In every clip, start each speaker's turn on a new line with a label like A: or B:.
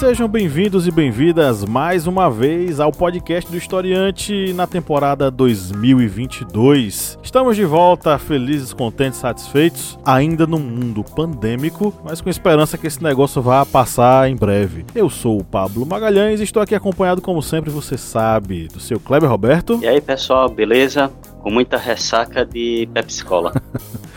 A: Sejam bem-vindos e bem-vindas mais uma vez ao podcast do Historiante na temporada 2022. Estamos de volta, felizes, contentes, satisfeitos, ainda no mundo pandêmico, mas com esperança que esse negócio vá passar em breve. Eu sou o Pablo Magalhães e estou aqui acompanhado, como sempre, você sabe, do seu Kleber Roberto.
B: E aí, pessoal, beleza? Com muita ressaca de Pepsi Cola.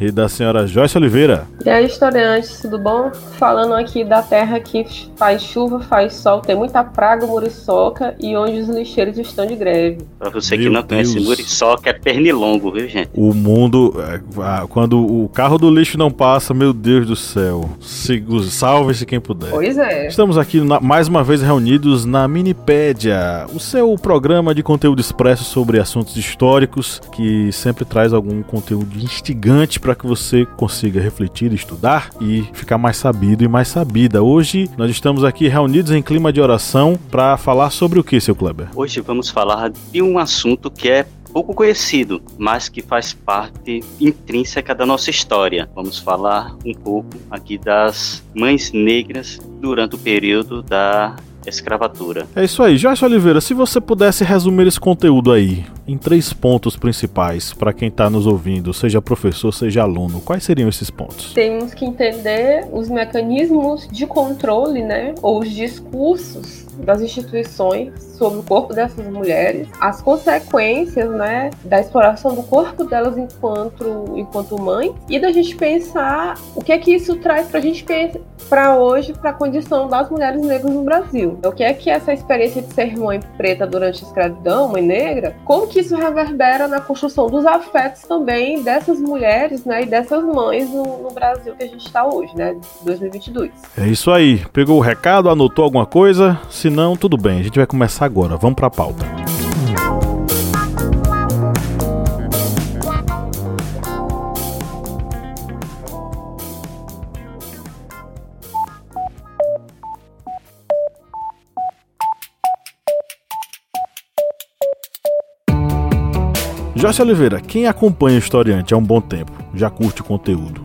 A: e da senhora Joyce Oliveira.
C: E aí, historiantes, tudo bom? Falando aqui da terra que faz chuva, faz sol, tem muita praga, muriçoca e onde os lixeiros estão de greve.
B: Pra você Meu que não Deus. conhece muriçoca, é pernilongo, viu, gente?
A: O mundo, é, quando o carro do lixo não passa, meu Deus do céu, salve-se quem puder.
C: Pois é.
A: Estamos aqui na, mais uma vez reunidos na Minipédia, o seu programa de conteúdo expresso sobre assuntos históricos, que sempre traz algum conteúdo instigante para que você consiga refletir, estudar e ficar mais sabido e mais sabida. Hoje nós estamos aqui reunidos em clima de oração para falar sobre o que, seu Kleber?
B: Hoje vamos falar de um assunto que é pouco conhecido, mas que faz parte intrínseca da nossa história. Vamos falar um pouco aqui das mães negras durante o período da escravatura.
A: É isso aí. Joyce Oliveira, se você pudesse resumir esse conteúdo aí em três pontos principais para quem está nos ouvindo, seja professor, seja aluno, quais seriam esses pontos?
C: Temos que entender os mecanismos de controle, né, ou os discursos das instituições sobre o corpo dessas mulheres, as consequências, né, da exploração do corpo delas enquanto enquanto mãe e da gente pensar o que é que isso traz para a gente para hoje para a condição das mulheres negras no Brasil. O que é que essa experiência de ser mãe preta durante a escravidão, mãe negra, como que isso reverbera na construção dos afetos também dessas mulheres, né, e dessas mães no, no Brasil que a gente está hoje, né, 2022.
A: É isso aí. Pegou o recado, anotou alguma coisa? Se não, tudo bem, a gente vai começar agora. Vamos para a pauta. Joyce Oliveira, quem acompanha o historiante há um bom tempo, já curte o conteúdo,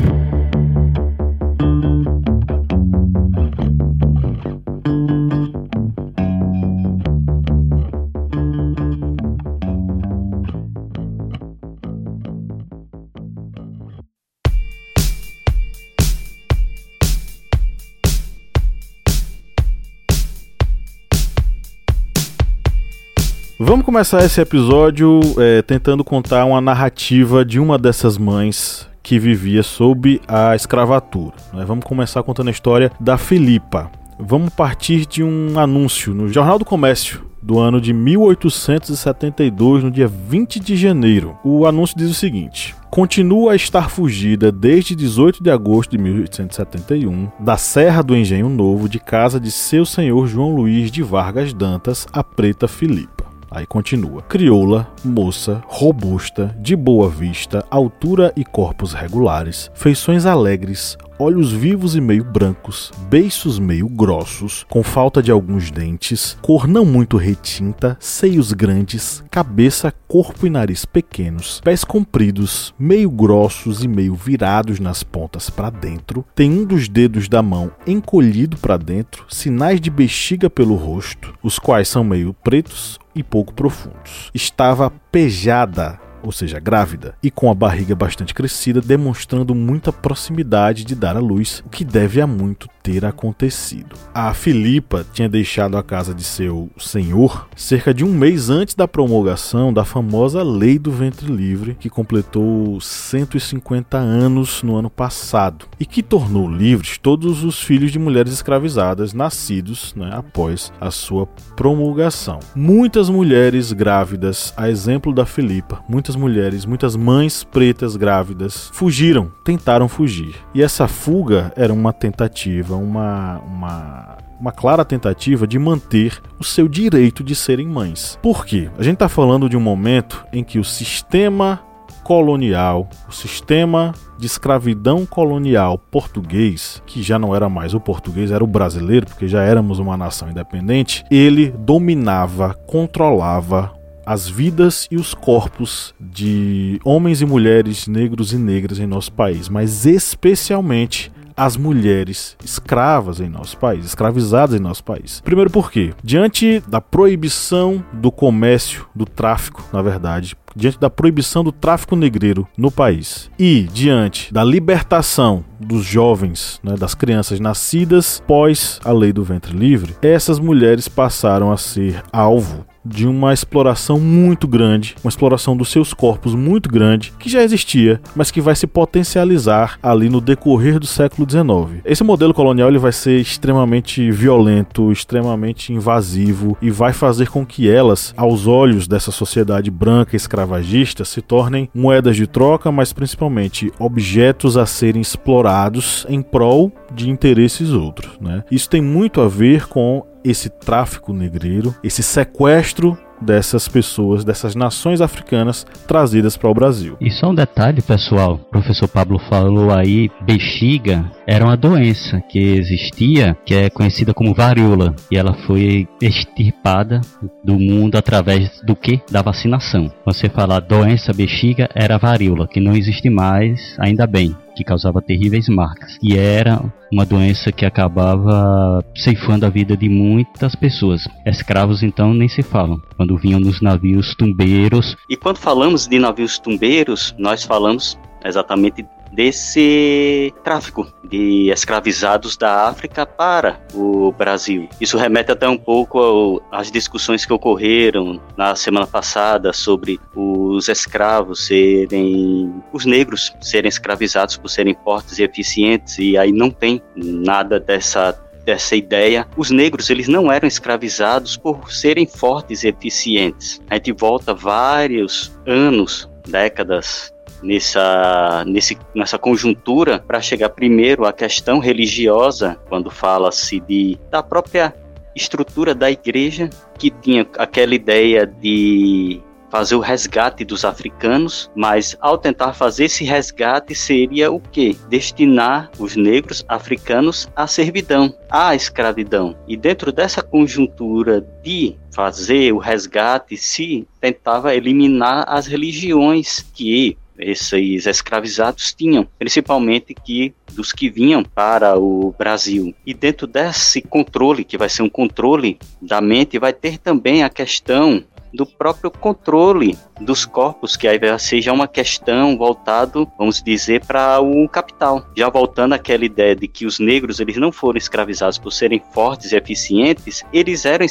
A: Vamos começar esse episódio é, tentando contar uma narrativa de uma dessas mães que vivia sob a escravatura. Né? Vamos começar contando a história da Filipa. Vamos partir de um anúncio no Jornal do Comércio do ano de 1872, no dia 20 de janeiro. O anúncio diz o seguinte: continua a estar fugida desde 18 de agosto de 1871 da Serra do Engenho Novo, de casa de seu senhor João Luiz de Vargas Dantas, a preta Filipa. Aí continua: crioula, moça, robusta, de boa vista, altura e corpos regulares, feições alegres, olhos vivos e meio brancos, beiços meio grossos, com falta de alguns dentes, cor não muito retinta, seios grandes, cabeça, corpo e nariz pequenos, pés compridos, meio grossos e meio virados nas pontas para dentro, tem um dos dedos da mão encolhido para dentro, sinais de bexiga pelo rosto, os quais são meio pretos e pouco profundos. Estava pejada ou seja, grávida, e com a barriga bastante crescida, demonstrando muita proximidade de dar à luz, o que deve a muito ter acontecido. A Filipa tinha deixado a casa de seu senhor cerca de um mês antes da promulgação da famosa Lei do Ventre Livre, que completou 150 anos no ano passado e que tornou livres todos os filhos de mulheres escravizadas nascidos né, após a sua promulgação. Muitas mulheres grávidas, a exemplo da Filipa, muitas mulheres, muitas mães pretas grávidas fugiram, tentaram fugir. E essa fuga era uma tentativa uma, uma, uma clara tentativa de manter o seu direito de serem mães. Por quê? A gente está falando de um momento em que o sistema colonial, o sistema de escravidão colonial português, que já não era mais o português, era o brasileiro, porque já éramos uma nação independente, ele dominava, controlava as vidas e os corpos de homens e mulheres negros e negras em nosso país, mas especialmente as mulheres escravas em nosso país, escravizadas em nosso país. Primeiro porque, diante da proibição do comércio, do tráfico, na verdade, diante da proibição do tráfico negreiro no país e diante da libertação dos jovens, né, das crianças nascidas pós a lei do ventre livre, essas mulheres passaram a ser alvo de uma exploração muito grande, uma exploração dos seus corpos muito grande, que já existia, mas que vai se potencializar ali no decorrer do século XIX. Esse modelo colonial ele vai ser extremamente violento, extremamente invasivo e vai fazer com que elas, aos olhos dessa sociedade branca escravagista, se tornem moedas de troca, mas principalmente objetos a serem explorados em prol de interesses outros. Né? Isso tem muito a ver com esse tráfico negreiro, esse sequestro dessas pessoas, dessas nações africanas trazidas para o Brasil.
D: E só um detalhe, pessoal, o professor Pablo falou aí, bexiga era uma doença que existia, que é conhecida como varíola, e ela foi extirpada do mundo através do que? Da vacinação. Você falar doença bexiga era varíola, que não existe mais, ainda bem que causava terríveis marcas. E era uma doença que acabava ceifando a vida de muitas pessoas. Escravos, então, nem se falam. Quando vinham nos navios tumbeiros.
B: E quando falamos de navios tumbeiros, nós falamos exatamente desse tráfico de escravizados da África para o Brasil. Isso remete até um pouco às discussões que ocorreram na semana passada sobre os escravos serem os negros serem escravizados por serem fortes e eficientes e aí não tem nada dessa dessa ideia, os negros eles não eram escravizados por serem fortes e eficientes. A gente volta vários anos, décadas nessa, nesse, nessa conjuntura para chegar primeiro à questão religiosa, quando fala-se de da própria estrutura da igreja que tinha aquela ideia de fazer o resgate dos africanos, mas ao tentar fazer esse resgate seria o que? Destinar os negros africanos à servidão, à escravidão. E dentro dessa conjuntura de fazer o resgate, se tentava eliminar as religiões que esses escravizados tinham, principalmente que dos que vinham para o Brasil. E dentro desse controle, que vai ser um controle da mente, vai ter também a questão do próprio controle dos corpos, que aí seja uma questão voltado, vamos dizer, para o capital. Já voltando àquela ideia de que os negros eles não foram escravizados por serem fortes e eficientes, eles eram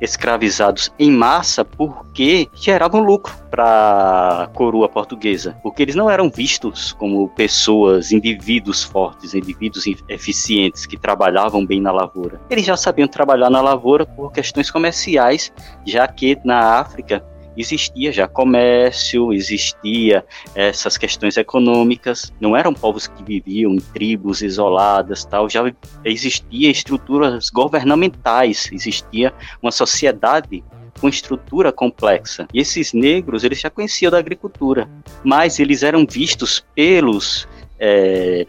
B: escravizados em massa porque geravam lucro para a coroa portuguesa, porque eles não eram vistos como pessoas, indivíduos fortes, indivíduos eficientes que trabalhavam bem na lavoura. Eles já sabiam trabalhar na lavoura por questões comerciais, já que na África existia já comércio, existia essas questões econômicas, não eram povos que viviam em tribos isoladas, tal, já existia estruturas governamentais, existia uma sociedade com estrutura complexa. E esses negros, eles já conheciam da agricultura, mas eles eram vistos pelos é,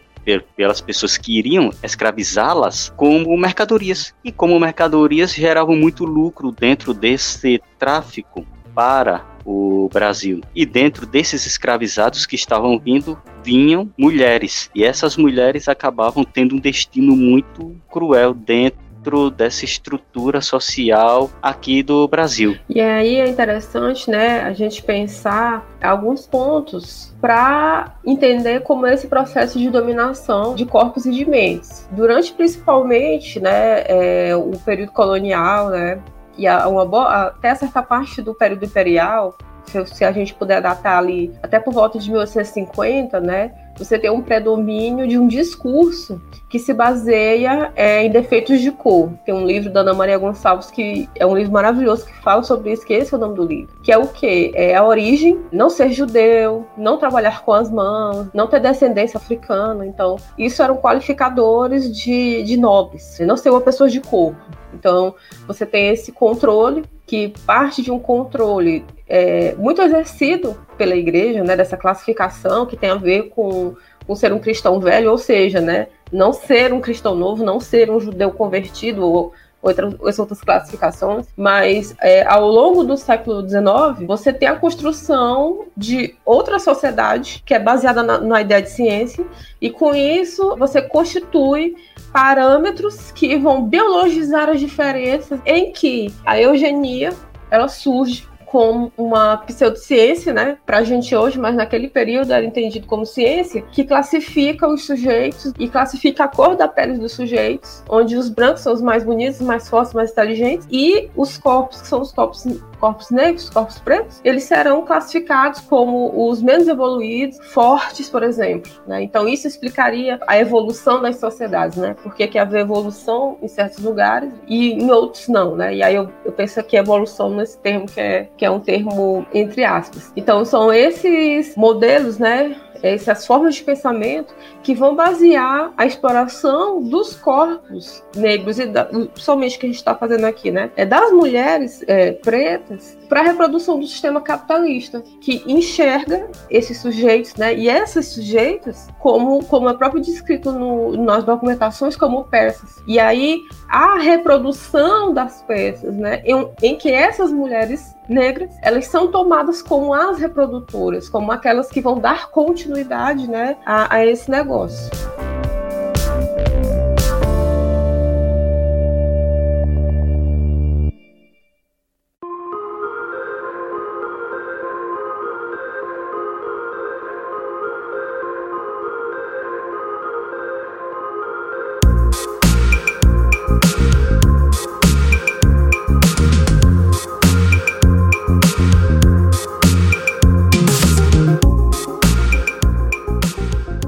B: pelas pessoas que iriam escravizá-las como mercadorias. E como mercadorias geravam muito lucro dentro desse tráfico para o Brasil. E dentro desses escravizados que estavam vindo, vinham mulheres. E essas mulheres acabavam tendo um destino muito cruel dentro dessa estrutura social aqui do Brasil.
C: E aí é interessante, né, a gente pensar alguns pontos para entender como é esse processo de dominação de corpos e de mentes. Durante principalmente, né, é, o período colonial, né, e a, uma boa, até certa parte do período imperial, se, se a gente puder datar ali até por volta de 1850, né, você tem um predomínio de um discurso que se baseia é, em defeitos de cor. Tem um livro da Ana Maria Gonçalves que é um livro maravilhoso que fala sobre isso, que esse é o nome do livro. Que é o quê? É a origem, não ser judeu, não trabalhar com as mãos, não ter descendência africana. Então, isso eram qualificadores de, de nobres, não ser uma pessoa de corpo. Então, você tem esse controle, que parte de um controle é, muito exercido pela igreja, né, dessa classificação que tem a ver com, com ser um cristão velho, ou seja, né, não ser um cristão novo, não ser um judeu convertido ou outras, outras classificações, mas é, ao longo do século XIX, você tem a construção de outra sociedade que é baseada na, na ideia de ciência, e com isso você constitui parâmetros que vão biologizar as diferenças em que a eugenia ela surge como uma pseudociência, né, para a gente hoje, mas naquele período era entendido como ciência, que classifica os sujeitos e classifica a cor da pele dos sujeitos, onde os brancos são os mais bonitos, mais fortes, mais inteligentes, e os corpos, que são os corpos corpos negros, corpos pretos, eles serão classificados como os menos evoluídos, fortes, por exemplo. Né? Então isso explicaria a evolução das sociedades, né? Por que, haver evolução em certos lugares e em outros não, né? E aí eu, eu penso que evolução nesse termo que é, que é um termo entre aspas. Então são esses modelos, né? essas formas de pensamento que vão basear a exploração dos corpos negros e da, somente que a gente está fazendo aqui, né? É das mulheres é, pretas para a reprodução do sistema capitalista que enxerga esses sujeitos, né? E essas sujeitos, como como é próprio descrito no, nas documentações, como peças. E aí a reprodução das peças, né? Em, em que essas mulheres negras, elas são tomadas como as reprodutoras, como aquelas que vão dar continuidade né, a, a esse negócio.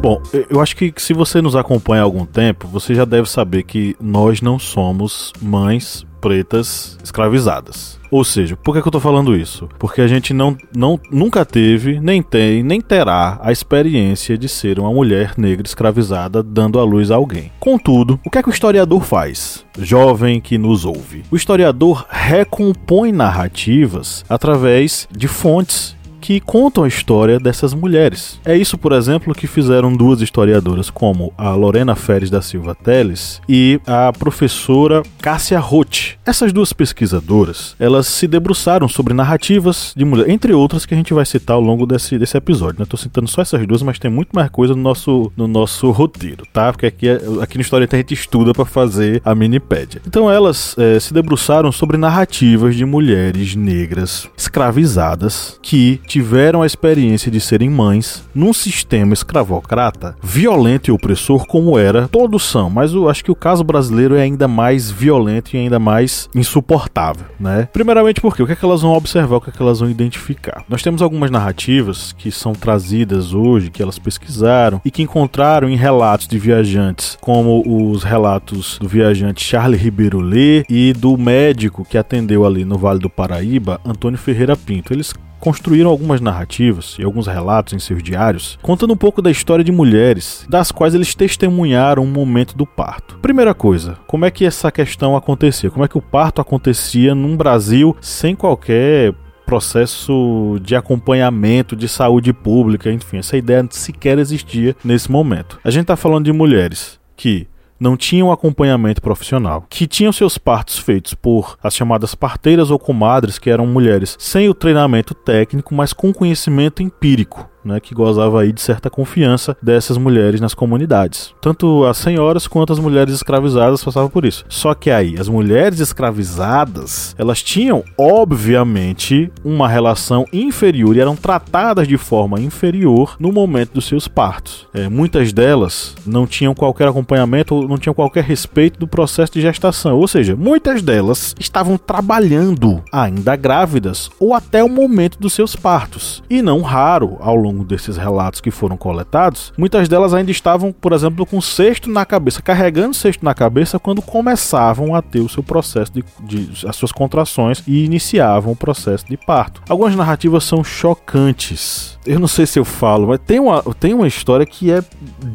A: Bom, eu acho que se você nos acompanha há algum tempo, você já deve saber que nós não somos mães pretas escravizadas. Ou seja, por que, eu tô falando isso? Porque a gente não, não nunca teve, nem tem, nem terá a experiência de ser uma mulher negra escravizada dando à luz a alguém. Contudo, o que é que o historiador faz? Jovem que nos ouve. O historiador recompõe narrativas através de fontes que contam a história dessas mulheres. É isso, por exemplo, que fizeram duas historiadoras, como a Lorena Feres da Silva Teles e a professora Cássia Roth. Essas duas pesquisadoras, elas se debruçaram sobre narrativas de mulheres, entre outras que a gente vai citar ao longo desse, desse episódio. Né? Citando só essas duas, mas tem muito mais coisa no nosso, no nosso roteiro, tá? Porque aqui, aqui no História a gente estuda para fazer a minipédia. Então elas é, se debruçaram sobre narrativas de mulheres negras escravizadas que tiveram a experiência de serem mães num sistema escravocrata violento e opressor como era, todos são, mas eu acho que o caso brasileiro é ainda mais violento e ainda mais insuportável, né? Primeiramente porque o que é que elas vão observar, o que é que elas vão identificar? Nós temos algumas narrativas que são trazidas hoje, que elas pesquisaram e que encontraram em relatos de viajantes, como os relatos do viajante Charles Ribeiro Lê e do médico que atendeu ali no Vale do Paraíba, Antônio Ferreira Pinto. Eles construíram algumas narrativas e alguns relatos em seus diários, contando um pouco da história de mulheres, das quais eles testemunharam o momento do parto. Primeira coisa, como é que essa questão acontecia? Como é que o parto acontecia num Brasil sem qualquer processo de acompanhamento de saúde pública, enfim, essa ideia sequer existia nesse momento. A gente está falando de mulheres que não tinham acompanhamento profissional, que tinham seus partos feitos por as chamadas parteiras ou comadres, que eram mulheres sem o treinamento técnico, mas com conhecimento empírico né, que gozava aí de certa confiança dessas mulheres nas comunidades. Tanto as senhoras quanto as mulheres escravizadas passavam por isso. Só que aí, as mulheres escravizadas, elas tinham, obviamente, uma relação inferior e eram tratadas de forma inferior no momento dos seus partos. É, muitas delas não tinham qualquer acompanhamento ou não tinham qualquer respeito do processo de gestação. Ou seja, muitas delas estavam trabalhando ainda grávidas ou até o momento dos seus partos. E não raro, ao longo longo desses relatos que foram coletados, muitas delas ainda estavam, por exemplo, com cesto na cabeça, carregando cesto na cabeça quando começavam a ter o seu processo de, de as suas contrações e iniciavam o processo de parto. Algumas narrativas são chocantes. Eu não sei se eu falo, mas tem uma, tem uma história que é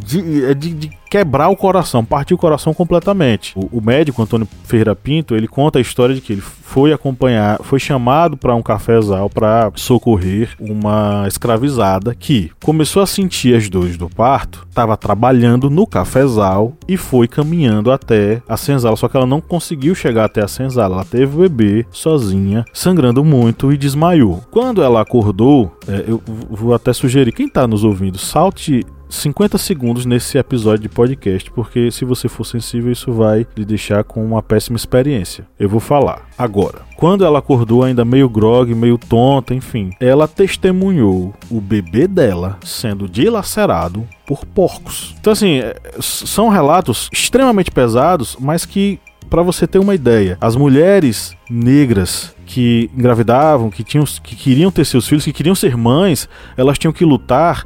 A: de, é de, de quebrar o coração, partir o coração completamente. O, o, médico Antônio Ferreira Pinto, ele conta a história de que ele foi acompanhar, foi chamado para um cafezal para socorrer uma escravizada que começou a sentir as dores do parto, estava trabalhando no cafezal e foi caminhando até a senzala, só que ela não conseguiu chegar até a senzala, ela teve o bebê sozinha, sangrando muito e desmaiou. Quando ela acordou, é, eu vou até sugerir, quem está nos ouvindo, salte 50 segundos nesse episódio de podcast, porque se você for sensível, isso vai lhe deixar com uma péssima experiência. Eu vou falar agora. Quando ela acordou ainda meio grog, meio tonta, enfim, ela testemunhou o bebê dela sendo dilacerado por porcos. Então assim, é, são relatos extremamente pesados, mas que para você ter uma ideia, as mulheres negras que engravidavam, que tinham que queriam ter seus filhos, que queriam ser mães, elas tinham que lutar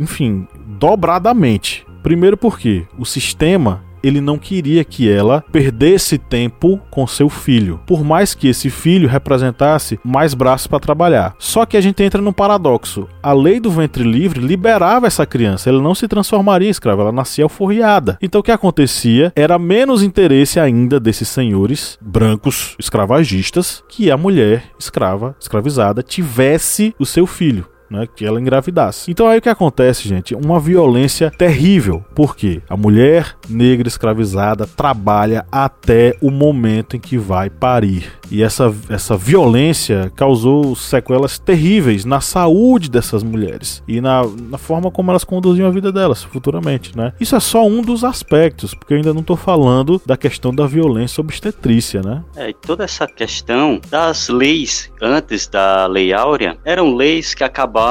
A: enfim, dobradamente. Primeiro porque o sistema ele não queria que ela perdesse tempo com seu filho, por mais que esse filho representasse mais braços para trabalhar. Só que a gente entra num paradoxo. A lei do ventre livre liberava essa criança, ela não se transformaria em escrava, ela nascia alforriada. Então o que acontecia era menos interesse ainda desses senhores brancos escravagistas que a mulher escrava, escravizada, tivesse o seu filho né, que ela engravidasse. Então aí o que acontece, gente? Uma violência terrível, porque a mulher negra escravizada trabalha até o momento em que vai parir. E essa, essa violência causou sequelas terríveis na saúde dessas mulheres e na, na forma como elas conduziam a vida delas futuramente, né? Isso é só um dos aspectos, porque eu ainda não estou falando da questão da violência obstetrícia, né?
B: É, toda essa questão das leis antes da Lei Áurea eram leis que acabavam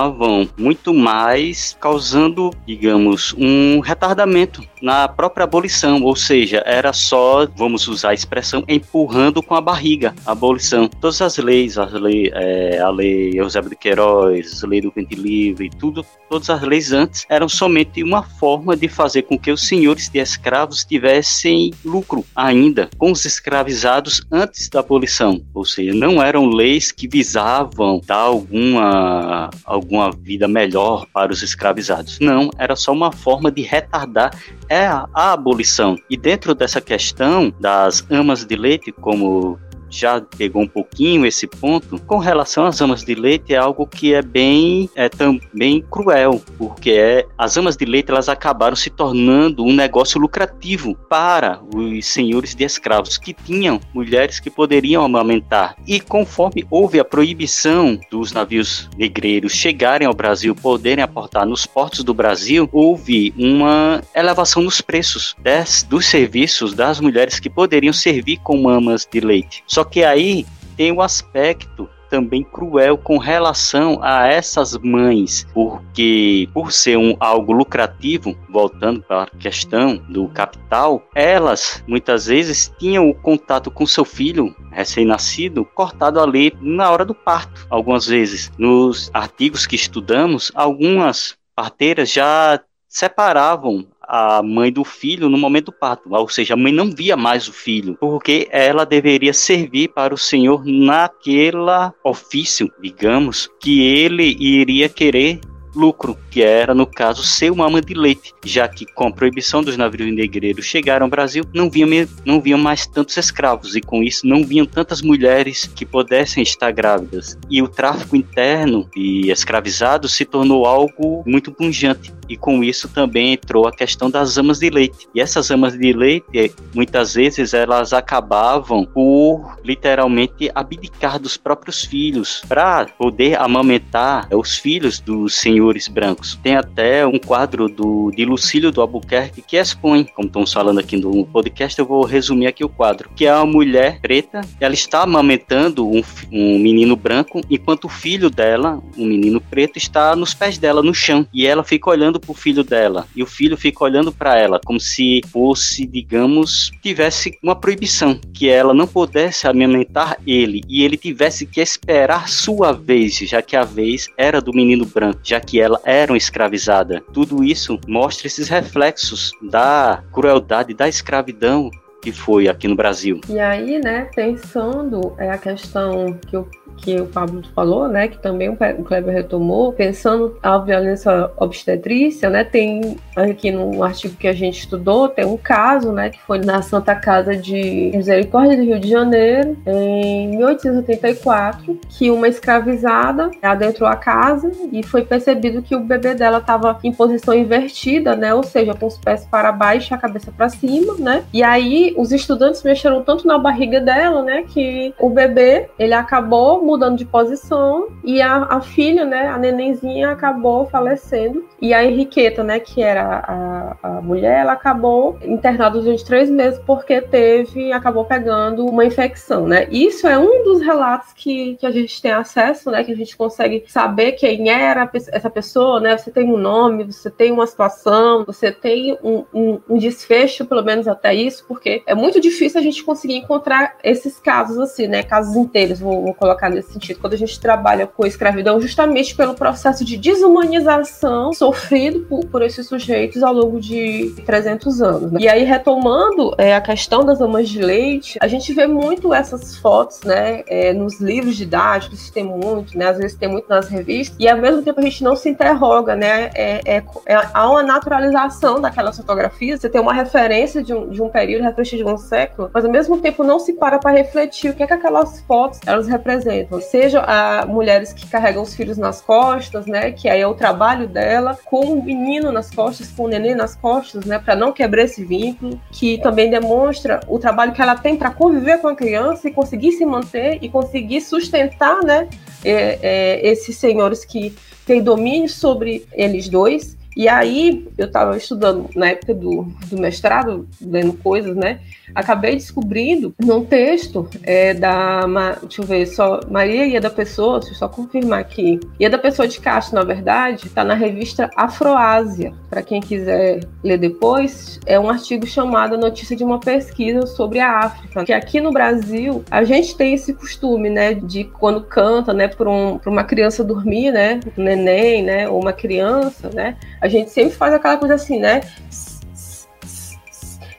B: muito mais causando, digamos, um retardamento na própria abolição, ou seja, era só, vamos usar a expressão, empurrando com a barriga a abolição. Todas as leis, a lei, é, a lei Eusébio de Queiroz, a lei do Vente Livre, tudo, todas as leis antes eram somente uma forma de fazer com que os senhores de escravos tivessem lucro ainda com os escravizados antes da abolição, ou seja, não eram leis que visavam dar alguma, alguma vida melhor para os escravizados. Não, era só uma forma de retardar é a, abolição. E dentro dessa questão das amas de leite, como já pegou um pouquinho esse ponto. Com relação às amas de leite, é algo que é bem, é também cruel, porque é, as amas de leite elas acabaram se tornando um negócio lucrativo para os senhores de escravos que tinham mulheres que poderiam amamentar. E conforme houve a proibição dos navios negreiros chegarem ao Brasil, poderem aportar nos portos do Brasil, houve uma elevação nos preços des, dos serviços das mulheres que poderiam servir com mamas de leite. Só só que aí tem o um aspecto também cruel com relação a essas mães, porque por ser um algo lucrativo, voltando para a questão do capital, elas muitas vezes tinham o contato com seu filho recém-nascido cortado ali na hora do parto. Algumas vezes, nos artigos que estudamos, algumas parteiras já separavam a mãe do filho no momento do parto, ou seja, a mãe não via mais o filho, porque ela deveria servir para o Senhor naquela ofício, digamos, que ele iria querer lucro, que era, no caso, ser uma ama de leite, já que com a proibição dos navios negreiros chegaram ao Brasil, não vinham, não vinham mais tantos escravos, e com isso não vinham tantas mulheres que pudessem estar grávidas. E o tráfico interno de escravizados se tornou algo muito punjante, e com isso também entrou a questão das amas de leite. E essas amas de leite, muitas vezes, elas acabavam por literalmente abdicar dos próprios filhos para poder amamentar os filhos dos senhores brancos. Tem até um quadro do, de Lucílio do Albuquerque que expõe, como estamos falando aqui no podcast, eu vou resumir aqui o quadro, que é uma mulher preta, ela está amamentando um, um menino branco, enquanto o filho dela, um menino preto, está nos pés dela, no chão, e ela fica olhando pro filho dela e o filho fica olhando para ela como se fosse, digamos, tivesse uma proibição que ela não pudesse amamentar ele e ele tivesse que esperar sua vez, já que a vez era do menino branco, já que ela era uma escravizada. Tudo isso mostra esses reflexos da crueldade da escravidão que foi aqui no Brasil.
C: E aí, né, pensando é a questão que o que o Pablo falou, né, que também o Kleber retomou, pensando a violência obstetrícia, né, tem aqui no artigo que a gente estudou, tem um caso, né, que foi na Santa Casa de Misericórdia do Rio de Janeiro, em 1884, que uma escravizada adentrou a casa e foi percebido que o bebê dela estava em posição invertida, né, ou seja, com os pés para baixo e a cabeça para cima, né, e aí os estudantes mexeram tanto na barriga dela, né, que o bebê, ele acabou mudando de posição e a, a filha, né, a nenenzinha acabou falecendo e a Henriqueta, né, que era a, a mulher, ela acabou internada durante três meses porque teve, acabou pegando uma infecção, né. Isso é um dos relatos que, que a gente tem acesso, né, que a gente consegue saber quem era essa pessoa, né, você tem um nome, você tem uma situação, você tem um, um, um desfecho, pelo menos até isso, porque é muito difícil a gente conseguir encontrar esses casos assim, né, casos inteiros, vou, vou colocar nesse sentido, quando a gente trabalha com a escravidão, justamente pelo processo de desumanização sofrido por, por esses sujeitos ao longo de 300 anos. Né? E aí, retomando é, a questão das amas de leite, a gente vê muito essas fotos, né, é, nos livros didáticos, tem muito, né, às vezes tem muito nas revistas, e ao mesmo tempo a gente não se interroga, né, é, é, é há uma naturalização daquelas fotografias, você tem uma referência de um, de um período, referência de um século, mas ao mesmo tempo não se para para refletir o que é que aquelas fotos elas representam seja a mulheres que carregam os filhos nas costas, né, que aí é o trabalho dela, com o menino nas costas, com o neném nas costas, né, para não quebrar esse vínculo, que também demonstra o trabalho que ela tem para conviver com a criança e conseguir se manter e conseguir sustentar, né, é, é, esses senhores que têm domínio sobre eles dois. E aí, eu estava estudando na época do, do mestrado, lendo coisas, né? acabei descobrindo num texto é, da. Deixa eu ver, só. Maria Ia da Pessoa, deixa eu só confirmar aqui. Ia da Pessoa de Castro, na verdade, está na revista Afroásia. Para quem quiser ler depois, é um artigo chamado Notícia de uma Pesquisa sobre a África. Que aqui no Brasil, a gente tem esse costume, né, de quando canta, né, para um, uma criança dormir, né, um neném, né, ou uma criança, né, a gente sempre faz aquela coisa assim, né,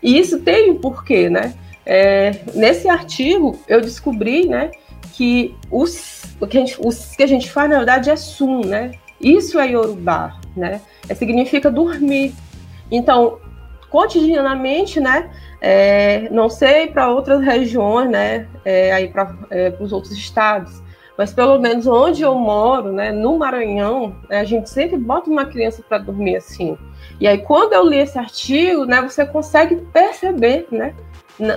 C: e isso tem um porquê, né? É, nesse artigo eu descobri, né, que os, o que, a gente, os que a gente faz na verdade é sum, né? Isso é Yorubá, né? É, significa dormir. Então, cotidianamente, né? É, não sei para outras regiões, né? É, aí para é, os outros estados, mas pelo menos onde eu moro, né? No Maranhão, né, a gente sempre bota uma criança para dormir assim. E aí, quando eu li esse artigo, né, você consegue perceber, né,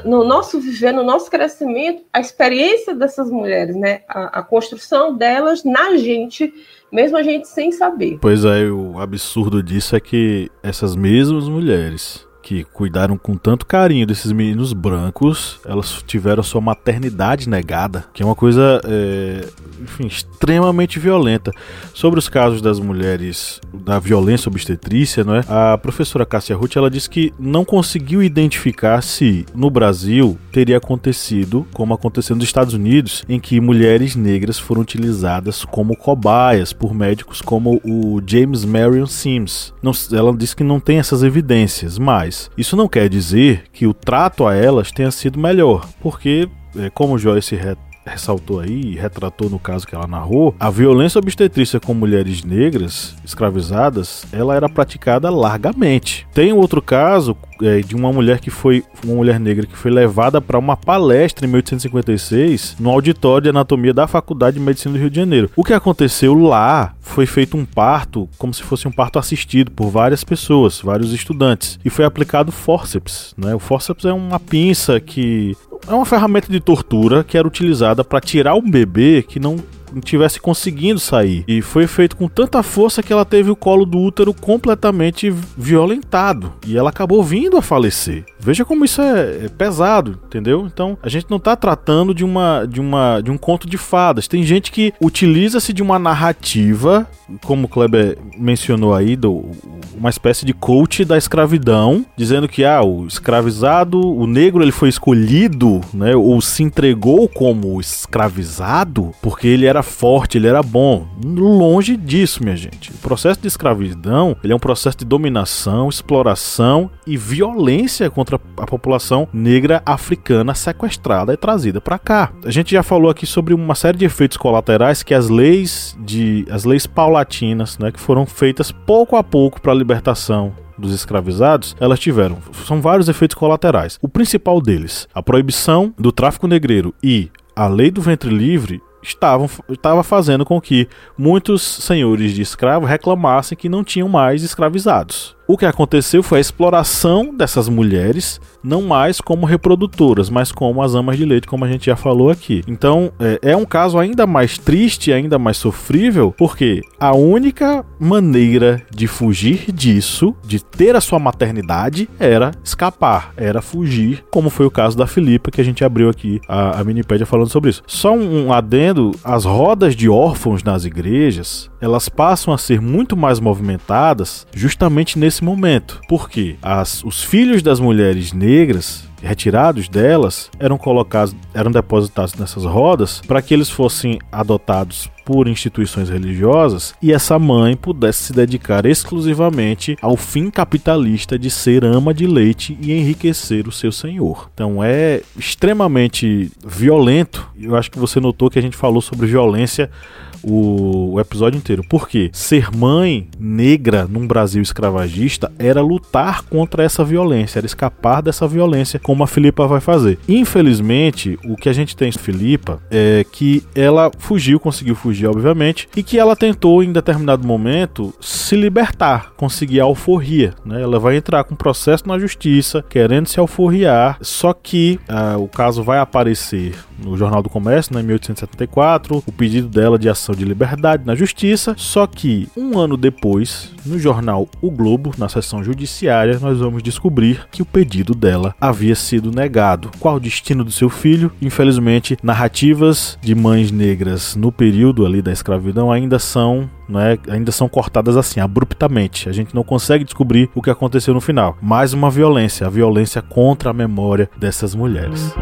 C: no nosso viver, no nosso crescimento, a experiência dessas mulheres, né, a, a construção delas na gente, mesmo a gente sem saber.
A: Pois é, o absurdo disso é que essas mesmas mulheres que cuidaram com tanto carinho desses meninos brancos, elas tiveram sua maternidade negada, que é uma coisa, é, enfim, extremamente violenta. Sobre os casos das mulheres, da violência obstetrícia, não é? A professora Cássia Ruth, ela disse que não conseguiu identificar se no Brasil teria acontecido, como aconteceu nos Estados Unidos, em que mulheres negras foram utilizadas como cobaias por médicos como o James Marion Sims. Não, ela disse que não tem essas evidências, mas isso não quer dizer que o trato a elas tenha sido melhor, porque, é, como Joyce ressaltou aí, retratou no caso que ela narrou, a violência obstetrícia com mulheres negras escravizadas, ela era praticada largamente. Tem outro caso é, de uma mulher que foi uma mulher negra que foi levada para uma palestra em 1856 no auditório de anatomia da Faculdade de Medicina do Rio de Janeiro. O que aconteceu lá foi feito um parto, como se fosse um parto assistido por várias pessoas, vários estudantes, e foi aplicado fórceps, né? O fórceps é uma pinça que é uma ferramenta de tortura que era utilizada para tirar um bebê que não tivesse conseguindo sair. E foi feito com tanta força que ela teve o colo do útero completamente violentado. E ela acabou vindo a falecer. Veja como isso é, é pesado, entendeu? Então, a gente não está tratando de uma de uma de um conto de fadas. Tem gente que utiliza-se de uma narrativa, como o Kleber mencionou aí, do, uma espécie de coach da escravidão, dizendo que ah, o escravizado, o negro ele foi escolhido, né, ou se entregou como escravizado porque ele era forte, ele era bom. Longe disso, minha gente. O processo de escravidão, ele é um processo de dominação, exploração e violência contra a população negra africana sequestrada e trazida para cá. A gente já falou aqui sobre uma série de efeitos colaterais que as leis de as leis paulatinas, né, que foram feitas pouco a pouco para a libertação dos escravizados, elas tiveram. São vários efeitos colaterais. O principal deles, a proibição do tráfico negreiro e a lei do ventre livre estavam estava fazendo com que muitos senhores de escravos reclamassem que não tinham mais escravizados. O que aconteceu foi a exploração dessas mulheres, não mais como reprodutoras, mas como as amas de leite, como a gente já falou aqui. Então é, é um caso ainda mais triste, ainda mais sofrível, porque a única maneira de fugir disso, de ter a sua maternidade, era escapar, era fugir, como foi o caso da Filipa, que a gente abriu aqui a, a Minipédia falando sobre isso. Só um, adendo: as rodas de órfãos nas igrejas elas passam a ser muito mais movimentadas justamente nesse momento. Porque as, os filhos das mulheres negras retirados delas eram colocados, eram depositados nessas rodas para que eles fossem adotados por instituições religiosas e essa mãe pudesse se dedicar exclusivamente ao fim capitalista de ser ama de leite e enriquecer o seu senhor. Então é extremamente violento. Eu acho que você notou que a gente falou sobre violência o, episódio inteiro. Porque ser mãe negra num Brasil escravagista era lutar contra essa violência, era escapar dessa violência, como a Filipa vai fazer. Infelizmente, o que a gente tem em Filipa é que ela fugiu, conseguiu fugir, obviamente, e que ela tentou em determinado momento se libertar, conseguir a alforria. Né? Ela vai entrar com processo na justiça, querendo se alforriar, só que ah, o caso vai aparecer no Jornal do Comércio, né, em 1874, o pedido dela de ação de liberdade na justiça. Só que um ano depois, no jornal O Globo, na seção judiciária, nós vamos descobrir que o pedido dela havia sido negado. Qual o destino do seu filho? Infelizmente, narrativas de mães negras no período ali da escravidão ainda são né, ainda são cortadas assim, abruptamente. A gente não consegue descobrir o que aconteceu no final. Mais uma violência, a violência contra a memória dessas mulheres.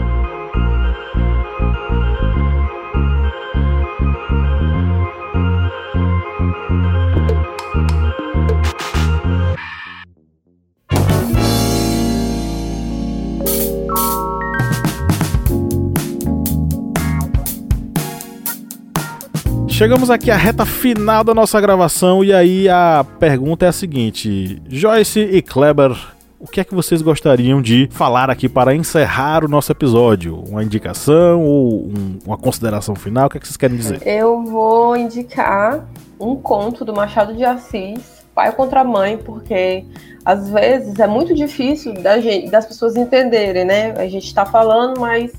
A: Chegamos aqui à reta final da nossa gravação e aí a pergunta é a seguinte: Joyce e Kleber, o que é que vocês gostariam de falar aqui para encerrar o nosso episódio? Uma indicação ou um, uma consideração final? O que é que vocês querem dizer?
C: Eu vou indicar um conto do Machado de Assis, Pai contra Mãe, porque às vezes é muito difícil da gente, das pessoas entenderem, né? A gente está falando, mas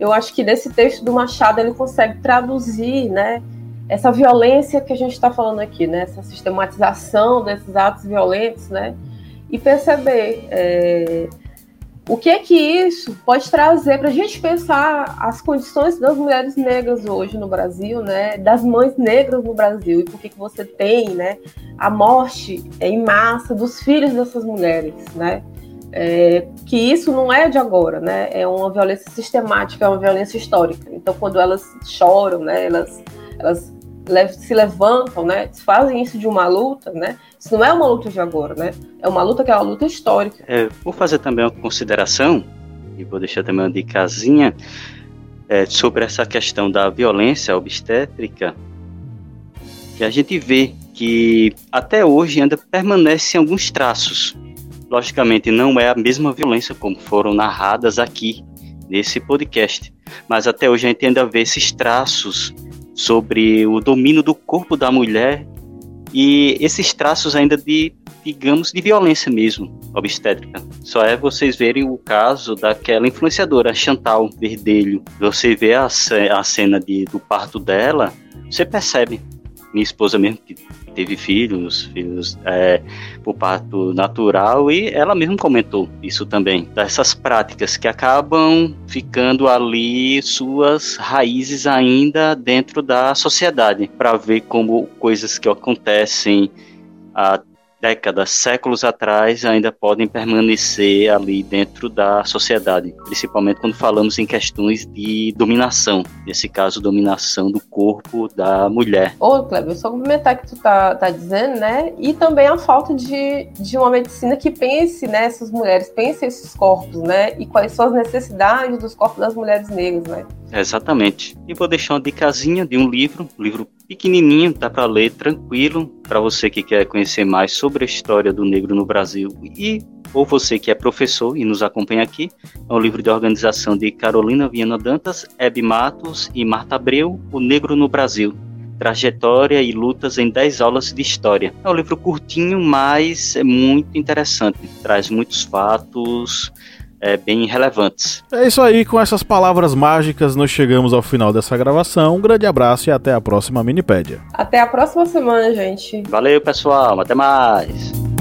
C: eu acho que nesse texto do Machado ele consegue traduzir, né? Essa violência que a gente está falando aqui, né? Essa sistematização desses atos violentos, né? e perceber é, o que é que isso pode trazer para a gente pensar as condições das mulheres negras hoje no Brasil, né? Das mães negras no Brasil e por que que você tem, né? A morte em massa dos filhos dessas mulheres, né? É, que isso não é de agora, né? É uma violência sistemática, é uma violência histórica. Então, quando elas choram, né? Elas, elas se levantam, né? Fazem isso de uma luta, né? Isso não é uma luta de agora, né? É uma luta que é uma luta histórica.
B: É, vou fazer também uma consideração e vou deixar também uma dicasinha é, sobre essa questão da violência obstétrica, que a gente vê que até hoje ainda permanecem alguns traços. Logicamente, não é a mesma violência como foram narradas aqui nesse podcast, mas até hoje a gente ainda vê esses traços sobre o domínio do corpo da mulher e esses traços ainda de, digamos, de violência mesmo, obstétrica. Só é vocês verem o caso daquela influenciadora, Chantal Verdelho. Você vê a, a cena de, do parto dela, você percebe. Minha esposa mesmo, que teve filhos, filhos é, por parto natural, e ela mesma comentou isso também, dessas práticas que acabam ficando ali suas raízes ainda dentro da sociedade, para ver como coisas que acontecem décadas, séculos atrás, ainda podem permanecer ali dentro da sociedade, principalmente quando falamos em questões de dominação, nesse caso, dominação do corpo da mulher.
C: Ô, Kleber, só complementar que tu tá, tá dizendo, né? E também a falta de, de uma medicina que pense nessas mulheres, pense esses corpos, né? E quais são as necessidades dos corpos das mulheres negras, né?
B: Exatamente. E vou deixar uma dicasinha de um livro, um livro pequenininho, dá para ler tranquilo, para você que quer conhecer mais sobre a história do negro no Brasil e ou você que é professor e nos acompanha aqui, é um livro de organização de Carolina Viana Dantas, Hebe Matos e Marta Abreu, O Negro no Brasil. Trajetória e lutas em 10 aulas de história. É um livro curtinho, mas é muito interessante. Traz muitos fatos, é, bem relevantes.
A: É isso aí, com essas palavras mágicas, nós chegamos ao final dessa gravação. Um grande abraço e até a próxima Minipédia.
C: Até a próxima semana, gente.
B: Valeu, pessoal. Até mais.